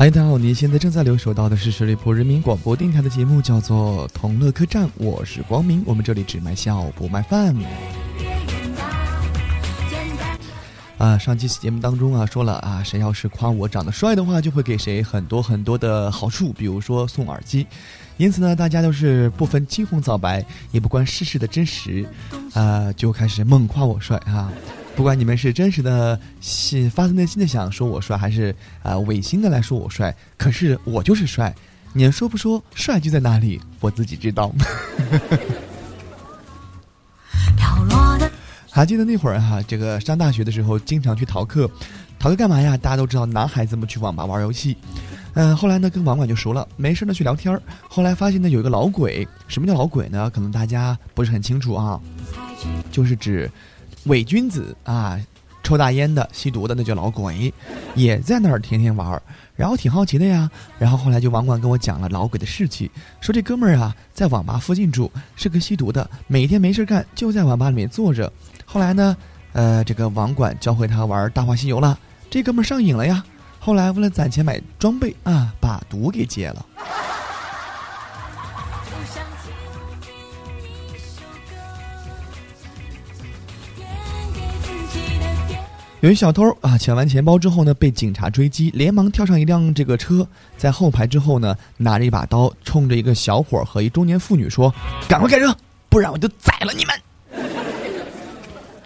嗨，大家好！您现在正在留守到的是十里铺人民广播电台的节目，叫做《同乐客栈》，我是光明。我们这里只卖笑不卖饭。啊，上期节目当中啊，说了啊，谁要是夸我长得帅的话，就会给谁很多很多的好处，比如说送耳机。因此呢，大家都是不分青红皂白，也不关世事的真实，啊，就开始猛夸我帅啊。不管你们是真实的心发自内心的想说我帅，还是啊违心的来说我帅，可是我就是帅，你们说不说帅就在哪里，我自己知道。还记得那会儿哈，这个上大学的时候经常去逃课，逃课干嘛呀？大家都知道男孩子们去网吧玩游戏，嗯，后来呢跟网管就熟了，没事呢去聊天。后来发现呢有一个老鬼，什么叫老鬼呢？可能大家不是很清楚啊，就是指。伪君子啊，抽大烟的、吸毒的，那叫老鬼，也在那儿天天玩儿。然后挺好奇的呀。然后后来就网管跟我讲了老鬼的事迹，说这哥们儿啊在网吧附近住，是个吸毒的，每天没事干就在网吧里面坐着。后来呢，呃，这个网管教会他玩《大话西游》了，这哥们儿上瘾了呀。后来为了攒钱买装备啊，把毒给戒了。有一小偷啊，抢完钱包之后呢，被警察追击，连忙跳上一辆这个车，在后排之后呢，拿着一把刀，冲着一个小伙和一中年妇女说：“赶快开车，不然我就宰了你们！”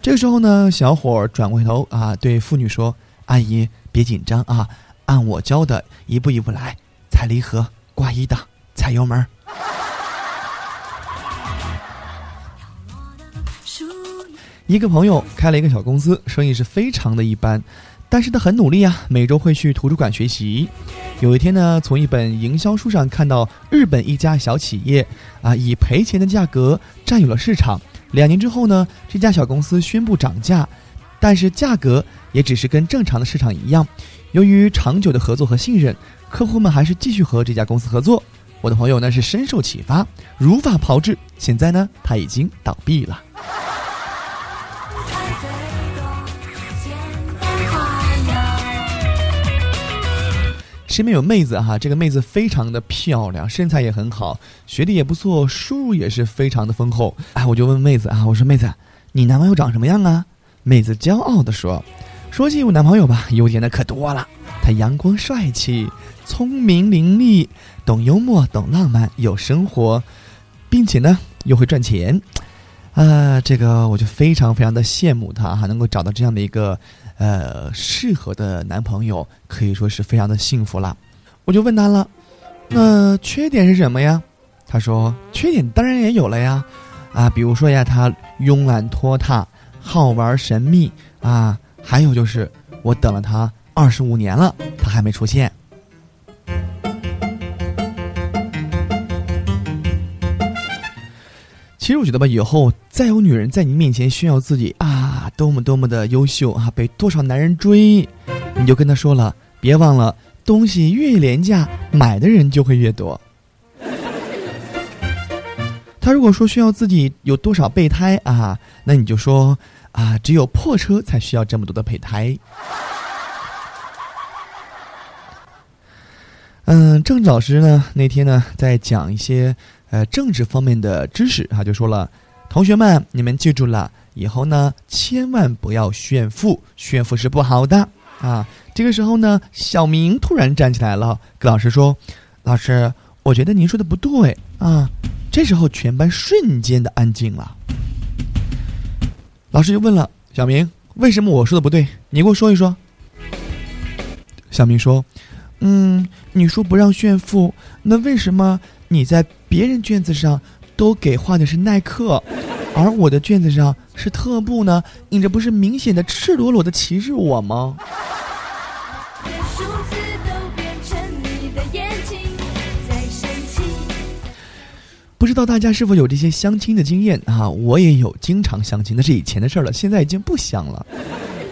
这个时候呢，小伙转过头啊，对妇女说：“阿姨，别紧张啊，按我教的，一步一步来，踩离合，挂一档，踩油门。”一个朋友开了一个小公司，生意是非常的一般，但是他很努力啊，每周会去图书馆学习。有一天呢，从一本营销书上看到日本一家小企业啊，以赔钱的价格占有了市场。两年之后呢，这家小公司宣布涨价，但是价格也只是跟正常的市场一样。由于长久的合作和信任，客户们还是继续和这家公司合作。我的朋友呢是深受启发，如法炮制。现在呢，他已经倒闭了。身边有妹子哈，这个妹子非常的漂亮，身材也很好，学历也不错，收入也是非常的丰厚。哎，我就问妹子啊，我说妹子，你男朋友长什么样啊？妹子骄傲的说：“说起我男朋友吧，优点的可多了，他阳光帅气，聪明伶俐，懂幽默，懂浪漫，有生活，并且呢又会赚钱。啊，这个我就非常非常的羡慕他哈，能够找到这样的一个。”呃，适合的男朋友可以说是非常的幸福了。我就问他了，那缺点是什么呀？他说，缺点当然也有了呀，啊，比如说呀，他慵懒拖沓，好玩神秘啊，还有就是我等了他二十五年了，他还没出现。其实我觉得吧，以后再有女人在你面前炫耀自己啊，多么多么的优秀啊，被多少男人追，你就跟他说了，别忘了，东西越廉价，买的人就会越多。他如果说炫耀自己有多少备胎啊，那你就说啊，只有破车才需要这么多的备胎。嗯，郑老师呢，那天呢在讲一些。呃，政治方面的知识他，就说了，同学们，你们记住了，以后呢，千万不要炫富，炫富是不好的啊。这个时候呢，小明突然站起来了，跟老师说：“老师，我觉得您说的不对啊。”这时候，全班瞬间的安静了。老师就问了小明：“为什么我说的不对？你给我说一说。”小明说：“嗯，你说不让炫富，那为什么？”你在别人卷子上都给画的是耐克，而我的卷子上是特步呢？你这不是明显的赤裸裸的歧视我吗？不知道大家是否有这些相亲的经验啊？我也有，经常相亲，那是以前的事儿了，现在已经不相了。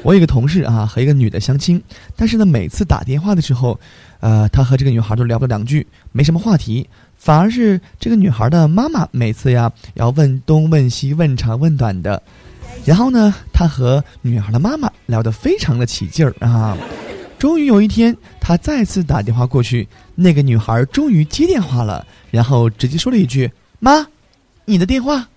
我有个同事啊，和一个女的相亲，但是呢，每次打电话的时候，呃，他和这个女孩都聊不了两句，没什么话题。反而是这个女孩的妈妈每次呀要问东问西问长问短的，然后呢，他和女孩的妈妈聊得非常的起劲儿啊。终于有一天，他再次打电话过去，那个女孩终于接电话了，然后直接说了一句：“妈，你的电话。”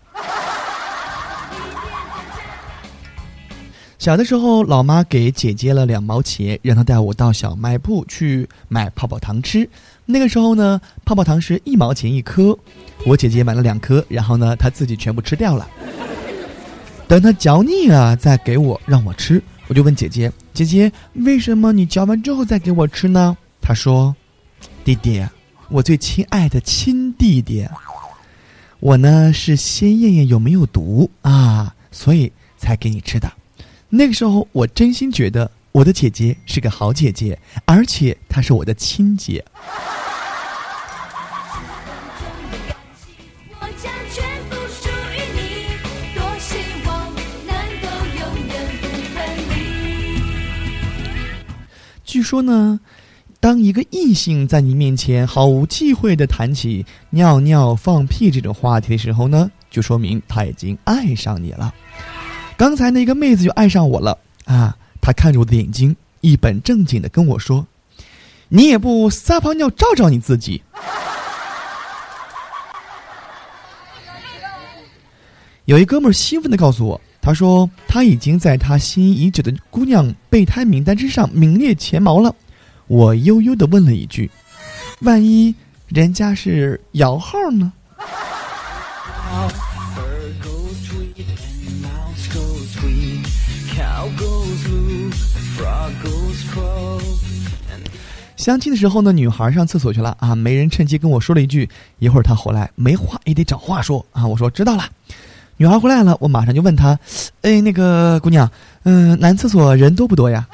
小的时候，老妈给姐姐了两毛钱，让她带我到小卖部去买泡泡糖吃。那个时候呢，泡泡糖是一毛钱一颗，我姐姐买了两颗，然后呢，她自己全部吃掉了。等她嚼腻了，再给我让我吃。我就问姐姐：“姐姐，为什么你嚼完之后再给我吃呢？”她说：“弟弟，我最亲爱的亲弟弟，我呢是先验验有没有毒啊，所以才给你吃的。”那个时候，我真心觉得我的姐姐是个好姐姐，而且她是我的亲姐。据说呢，当一个异性在你面前毫无忌讳的谈起尿尿、放屁这种话题的时候呢，就说明他已经爱上你了。刚才那个妹子就爱上我了啊！她看着我的眼睛，一本正经的跟我说：“你也不撒泡尿照照你自己。”有一哥们儿兴奋的告诉我，他说他已经在他心仪已久的姑娘备胎名单之上名列前茅了。我悠悠的问了一句：“万一人家是摇号呢？”相亲的时候呢，女孩上厕所去了啊，没人趁机跟我说了一句：“一会儿她回来，没话也得找话说啊。”我说知道了。女孩回来了，我马上就问她：“哎，那个姑娘，嗯，男厕所人多不多呀？”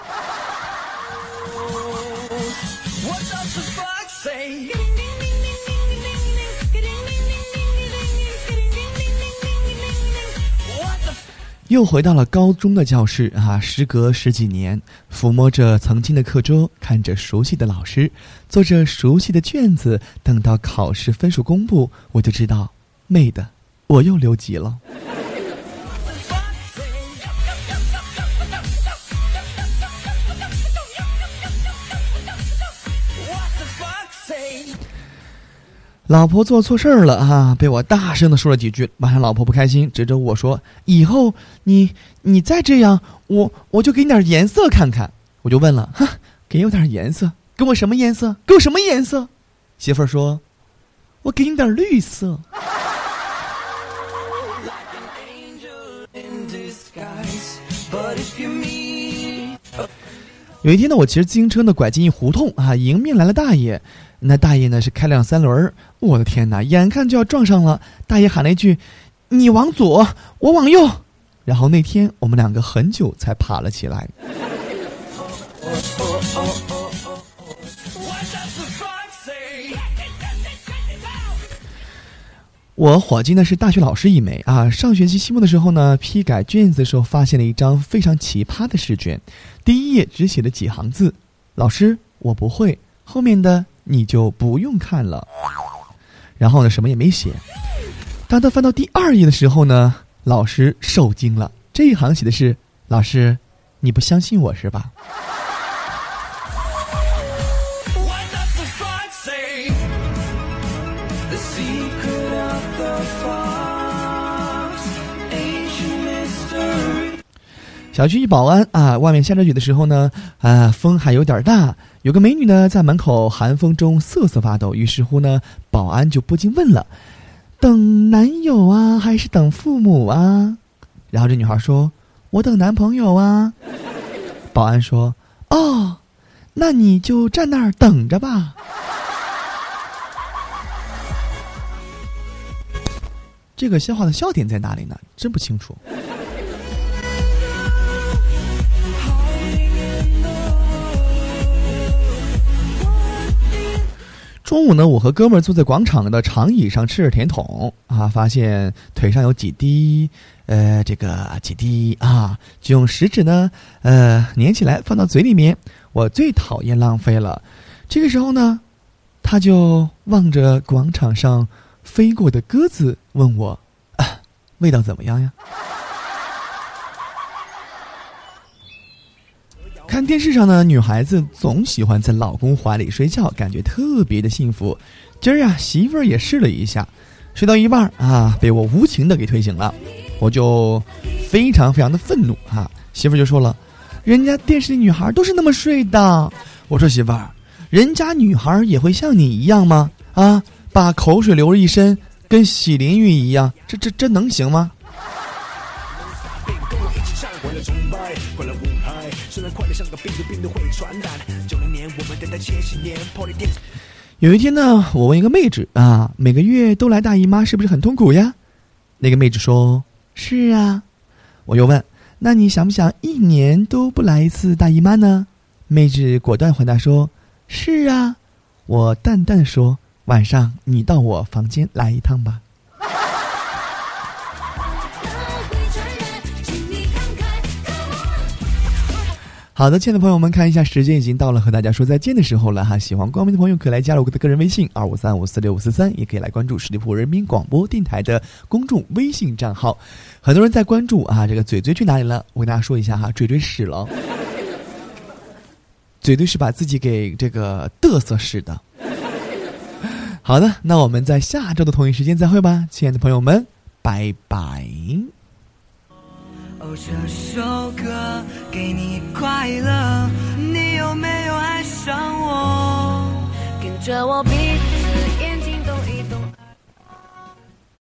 又回到了高中的教室啊！时隔十几年，抚摸着曾经的课桌，看着熟悉的老师，做着熟悉的卷子，等到考试分数公布，我就知道，妹的，我又留级了。老婆做错事儿了啊，被我大声的说了几句，晚上老婆不开心，指着我说：“以后你你再这样，我我就给你点颜色看看。”我就问了：“哈，给我点颜色？给我什么颜色？给我什么颜色？”媳妇儿说：“我给你点绿色。”有一天呢，我骑着自行车呢，拐进一胡同啊，迎面来了大爷。那大爷呢是开辆三轮儿，我的天哪，眼看就要撞上了。大爷喊了一句：“你往左，我往右。”然后那天我们两个很久才爬了起来。我伙计呢是大学老师一枚啊，上学期期末的时候呢，批改卷子的时候发现了一张非常奇葩的试卷，第一页只写了几行字：“老师，我不会。”后面的。你就不用看了，然后呢，什么也没写。当他翻到第二页的时候呢，老师受惊了。这一行写的是：“老师，你不相信我是吧？”小区一保安啊，外面下着雨的时候呢，啊，风还有点大。有个美女呢，在门口寒风中瑟瑟发抖。于是乎呢，保安就不禁问了：“等男友啊，还是等父母啊？”然后这女孩说：“我等男朋友啊。”保安说：“哦，那你就站那儿等着吧。”这个笑话的笑点在哪里呢？真不清楚。中午呢，我和哥们儿坐在广场的长椅上吃着甜筒啊，发现腿上有几滴，呃，这个几滴啊，就用食指呢，呃，粘起来放到嘴里面。我最讨厌浪费了。这个时候呢，他就望着广场上飞过的鸽子，问我，味道怎么样呀？看电视上呢，女孩子总喜欢在老公怀里睡觉，感觉特别的幸福。今儿啊，媳妇儿也试了一下，睡到一半啊，被我无情的给推醒了，我就非常非常的愤怒啊！媳妇儿就说了，人家电视里女孩都是那么睡的。我说媳妇儿，人家女孩也会像你一样吗？啊，把口水流了一身，跟洗淋浴一样，这这这能行吗？有一天呢，我问一个妹纸啊，每个月都来大姨妈是不是很痛苦呀？那个妹纸说：“是啊。”我又问：“那你想不想一年都不来一次大姨妈呢？”妹纸果断回答说：“是啊。”我淡淡说：“晚上你到我房间来一趟吧。”好的，亲爱的朋友们，看一下时间，已经到了和大家说再见的时候了哈。喜欢光明的朋友可以来加入我的个人微信二五三五四六五四三，也可以来关注十里铺人民广播电台的公众微信账号。很多人在关注啊，这个嘴嘴去哪里了？我跟大家说一下哈，嘴嘴死了。嘴嘴是把自己给这个嘚瑟死的。好的，那我们在下周的同一时间再会吧，亲爱的朋友们，拜拜。这首歌给你快乐，你有没有爱上我？跟着我鼻子。